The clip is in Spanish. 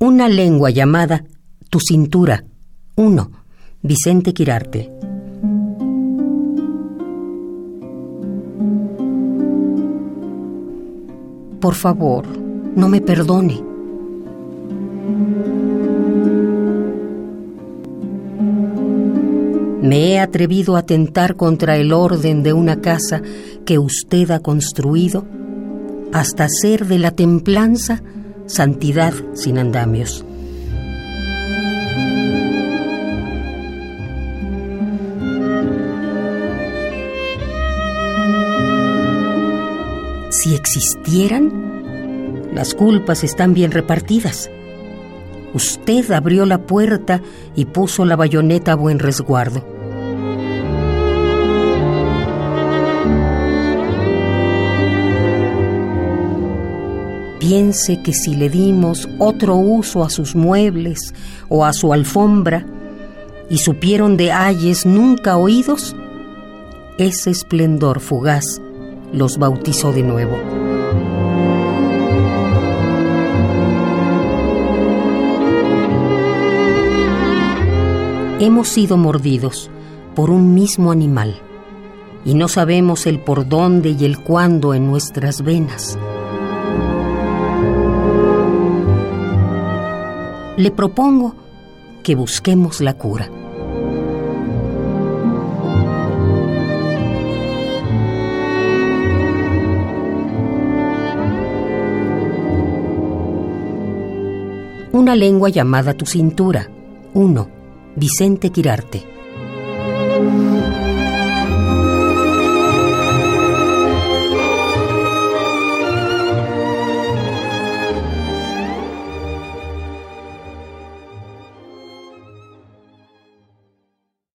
Una lengua llamada Tu cintura. 1. Vicente Quirarte. Por favor, no me perdone. Me he atrevido a tentar contra el orden de una casa que usted ha construido hasta hacer de la templanza santidad sin andamios. Si existieran, las culpas están bien repartidas. Usted abrió la puerta y puso la bayoneta a buen resguardo. Piense que si le dimos otro uso a sus muebles o a su alfombra y supieron de ayes nunca oídos, ese esplendor fugaz los bautizó de nuevo. Hemos sido mordidos por un mismo animal y no sabemos el por dónde y el cuándo en nuestras venas. Le propongo que busquemos la cura. Una lengua llamada tu cintura. 1. Vicente Quirarte.